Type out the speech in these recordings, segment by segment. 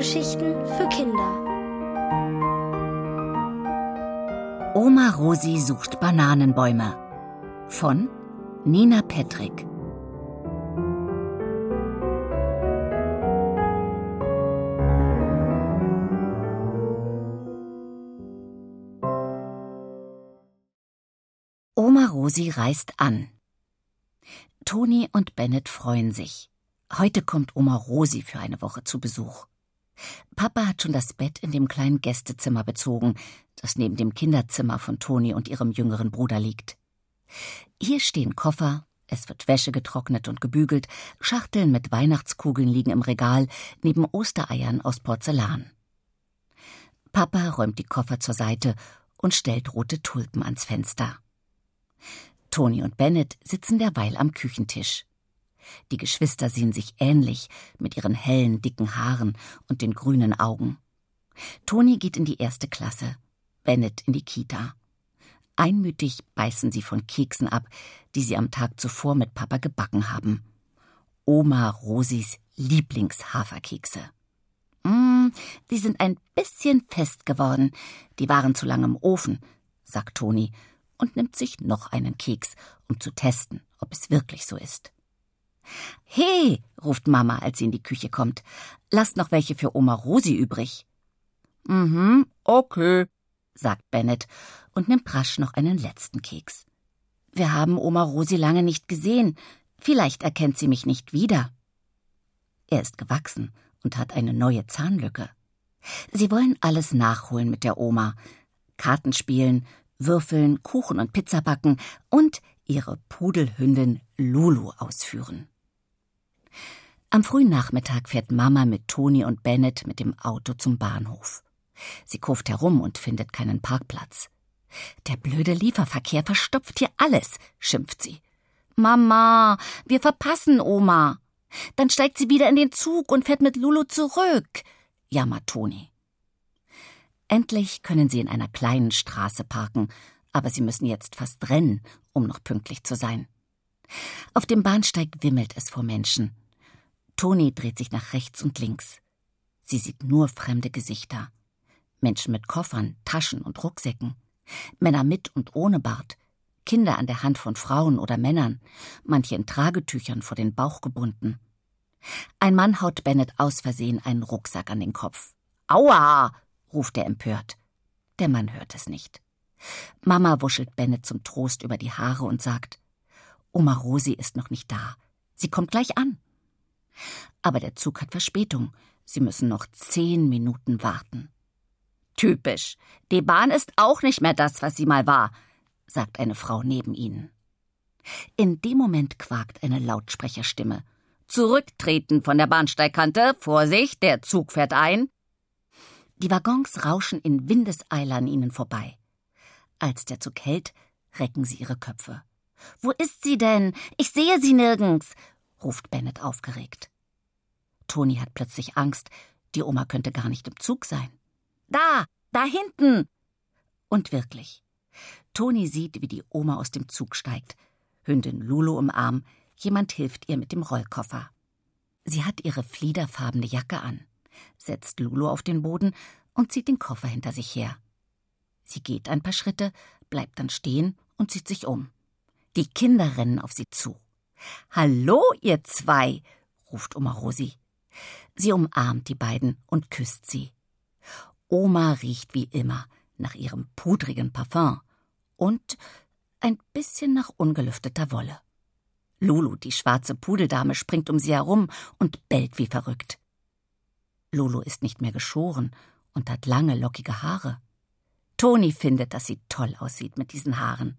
Hörgeschichten für Kinder. Oma Rosi sucht Bananenbäume von Nina Petrick. Oma Rosi reist an. Toni und Bennett freuen sich. Heute kommt Oma Rosi für eine Woche zu Besuch. Papa hat schon das Bett in dem kleinen Gästezimmer bezogen, das neben dem Kinderzimmer von Toni und ihrem jüngeren Bruder liegt. Hier stehen Koffer, es wird Wäsche getrocknet und gebügelt, Schachteln mit Weihnachtskugeln liegen im Regal, neben Ostereiern aus Porzellan. Papa räumt die Koffer zur Seite und stellt rote Tulpen ans Fenster. Toni und Bennett sitzen derweil am Küchentisch. Die Geschwister sehen sich ähnlich mit ihren hellen, dicken Haaren und den grünen Augen. Toni geht in die erste Klasse, Bennett in die Kita. Einmütig beißen sie von Keksen ab, die sie am Tag zuvor mit Papa gebacken haben. Oma Rosis Lieblingshaferkekse. Mm, die sind ein bisschen fest geworden. Die waren zu lang im Ofen, sagt Toni und nimmt sich noch einen Keks, um zu testen, ob es wirklich so ist. He, ruft Mama, als sie in die Küche kommt. Lasst noch welche für Oma Rosi übrig. Mhm, okay, sagt Bennett und nimmt rasch noch einen letzten Keks. Wir haben Oma Rosi lange nicht gesehen. Vielleicht erkennt sie mich nicht wieder. Er ist gewachsen und hat eine neue Zahnlücke. Sie wollen alles nachholen mit der Oma. Karten spielen, würfeln, Kuchen und Pizza backen und ihre Pudelhündin Lulu ausführen. Am frühen Nachmittag fährt Mama mit Toni und Bennett mit dem Auto zum Bahnhof. Sie kurft herum und findet keinen Parkplatz. Der blöde Lieferverkehr verstopft hier alles, schimpft sie. Mama, wir verpassen Oma. Dann steigt sie wieder in den Zug und fährt mit Lulu zurück, jammert Toni. Endlich können sie in einer kleinen Straße parken, aber sie müssen jetzt fast rennen, um noch pünktlich zu sein. Auf dem Bahnsteig wimmelt es vor Menschen. Toni dreht sich nach rechts und links. Sie sieht nur fremde Gesichter. Menschen mit Koffern, Taschen und Rucksäcken. Männer mit und ohne Bart. Kinder an der Hand von Frauen oder Männern, manche in Tragetüchern vor den Bauch gebunden. Ein Mann haut Bennett aus Versehen einen Rucksack an den Kopf. Aua! Ruft er empört. Der Mann hört es nicht. Mama wuschelt Bennett zum Trost über die Haare und sagt Oma Rosi ist noch nicht da. Sie kommt gleich an. Aber der Zug hat Verspätung. Sie müssen noch zehn Minuten warten. Typisch. Die Bahn ist auch nicht mehr das, was sie mal war, sagt eine Frau neben ihnen. In dem Moment quakt eine Lautsprecherstimme. Zurücktreten von der Bahnsteigkante. Vorsicht, der Zug fährt ein. Die Waggons rauschen in Windeseile an ihnen vorbei. Als der Zug hält, recken sie ihre Köpfe. Wo ist sie denn? Ich sehe sie nirgends, ruft Bennett aufgeregt. Toni hat plötzlich Angst, die Oma könnte gar nicht im Zug sein. Da, da hinten! Und wirklich. Toni sieht, wie die Oma aus dem Zug steigt. Hündin Lulu im Arm, jemand hilft ihr mit dem Rollkoffer. Sie hat ihre fliederfarbene Jacke an, setzt Lulu auf den Boden und zieht den Koffer hinter sich her. Sie geht ein paar Schritte, bleibt dann stehen und zieht sich um. Die Kinder rennen auf sie zu. Hallo, ihr zwei, ruft Oma Rosi. Sie umarmt die beiden und küsst sie. Oma riecht wie immer nach ihrem pudrigen Parfum und ein bisschen nach ungelüfteter Wolle. Lulu, die schwarze Pudeldame, springt um sie herum und bellt wie verrückt. Lulu ist nicht mehr geschoren und hat lange, lockige Haare. Toni findet, dass sie toll aussieht mit diesen Haaren.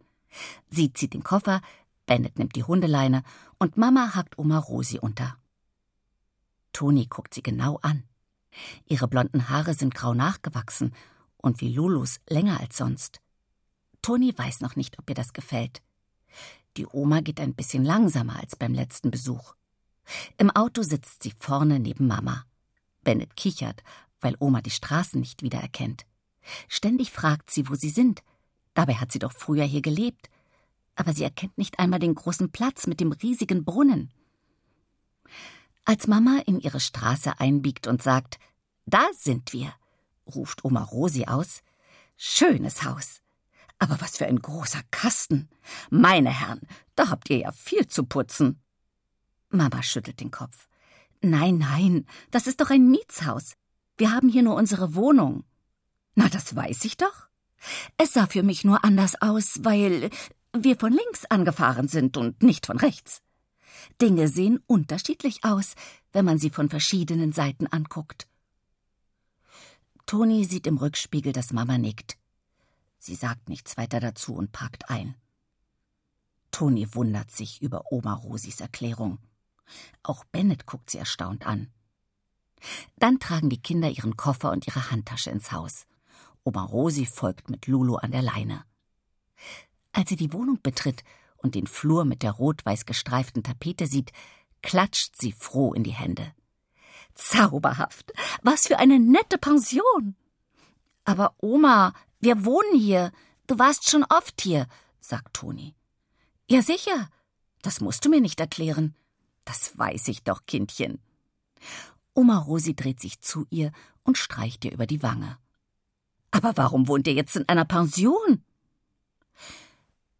Sie zieht den Koffer, Bennett nimmt die Hundeleine und Mama hackt Oma Rosi unter. Toni guckt sie genau an. Ihre blonden Haare sind grau nachgewachsen und wie Lulus länger als sonst. Toni weiß noch nicht, ob ihr das gefällt. Die Oma geht ein bisschen langsamer als beim letzten Besuch. Im Auto sitzt sie vorne neben Mama. Bennett kichert, weil Oma die Straßen nicht wiedererkennt. Ständig fragt sie, wo sie sind. Dabei hat sie doch früher hier gelebt. Aber sie erkennt nicht einmal den großen Platz mit dem riesigen Brunnen. Als Mama in ihre Straße einbiegt und sagt, Da sind wir, ruft Oma Rosi aus. Schönes Haus. Aber was für ein großer Kasten. Meine Herren, da habt ihr ja viel zu putzen. Mama schüttelt den Kopf. Nein, nein, das ist doch ein Mietshaus. Wir haben hier nur unsere Wohnung. Na, das weiß ich doch. Es sah für mich nur anders aus, weil wir von links angefahren sind und nicht von rechts. Dinge sehen unterschiedlich aus, wenn man sie von verschiedenen Seiten anguckt. Toni sieht im Rückspiegel, dass Mama nickt. Sie sagt nichts weiter dazu und parkt ein. Toni wundert sich über Oma Rosis Erklärung. Auch Bennett guckt sie erstaunt an. Dann tragen die Kinder ihren Koffer und ihre Handtasche ins Haus. Oma Rosi folgt mit Lulu an der Leine. Als sie die Wohnung betritt und den Flur mit der rot-weiß gestreiften Tapete sieht, klatscht sie froh in die Hände. Zauberhaft. Was für eine nette Pension. Aber Oma, wir wohnen hier. Du warst schon oft hier, sagt Toni. Ja, sicher. Das musst du mir nicht erklären. Das weiß ich doch, Kindchen. Oma Rosi dreht sich zu ihr und streicht ihr über die Wange. Aber warum wohnt ihr jetzt in einer Pension?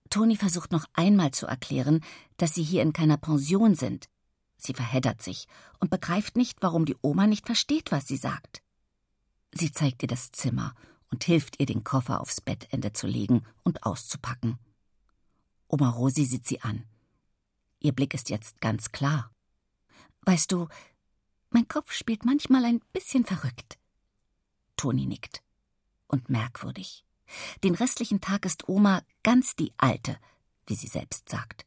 Toni versucht noch einmal zu erklären, dass sie hier in keiner Pension sind. Sie verheddert sich und begreift nicht, warum die Oma nicht versteht, was sie sagt. Sie zeigt ihr das Zimmer und hilft ihr, den Koffer aufs Bettende zu legen und auszupacken. Oma Rosi sieht sie an. Ihr Blick ist jetzt ganz klar. Weißt du, mein Kopf spielt manchmal ein bisschen verrückt. Toni nickt. Und merkwürdig. Den restlichen Tag ist Oma ganz die Alte, wie sie selbst sagt.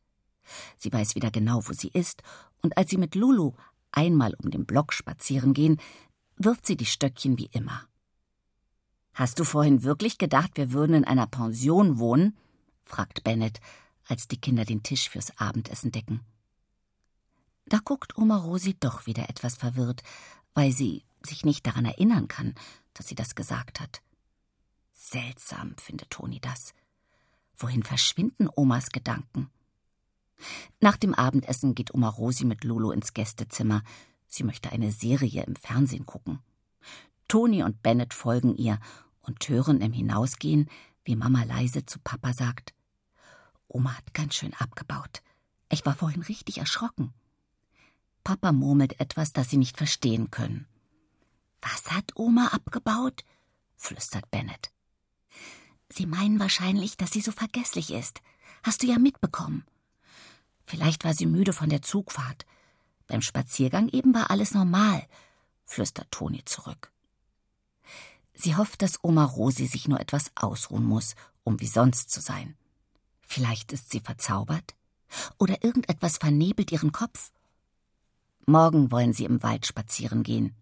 Sie weiß wieder genau, wo sie ist, und als sie mit Lulu einmal um den Block spazieren gehen, wirft sie die Stöckchen wie immer. Hast du vorhin wirklich gedacht, wir würden in einer Pension wohnen? fragt Bennett, als die Kinder den Tisch fürs Abendessen decken. Da guckt Oma Rosi doch wieder etwas verwirrt, weil sie sich nicht daran erinnern kann, dass sie das gesagt hat. Seltsam, findet Toni das. Wohin verschwinden Omas Gedanken? Nach dem Abendessen geht Oma Rosi mit Lulu ins Gästezimmer. Sie möchte eine Serie im Fernsehen gucken. Toni und Bennett folgen ihr und hören im Hinausgehen, wie Mama leise zu Papa sagt: Oma hat ganz schön abgebaut. Ich war vorhin richtig erschrocken. Papa murmelt etwas, das sie nicht verstehen können. Was hat Oma abgebaut? flüstert Bennett. Sie meinen wahrscheinlich, dass sie so vergesslich ist. Hast du ja mitbekommen. Vielleicht war sie müde von der Zugfahrt. Beim Spaziergang eben war alles normal, flüstert Toni zurück. Sie hofft, dass Oma Rosi sich nur etwas ausruhen muss, um wie sonst zu sein. Vielleicht ist sie verzaubert? Oder irgendetwas vernebelt ihren Kopf? Morgen wollen sie im Wald spazieren gehen.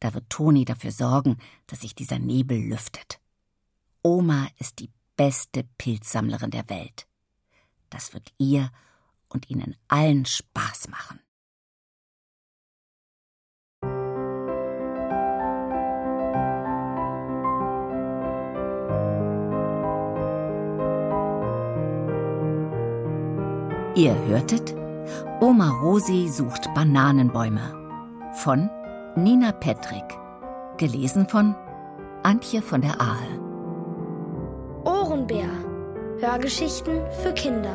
Da wird Toni dafür sorgen, dass sich dieser Nebel lüftet. Oma ist die beste Pilzsammlerin der Welt. Das wird ihr und ihnen allen Spaß machen. Ihr hörtet Oma Rosi sucht Bananenbäume von Nina Petrick, gelesen von Antje von der Ahe. Ohrenbär. Hörgeschichten für Kinder.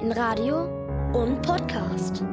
In Radio und Podcast.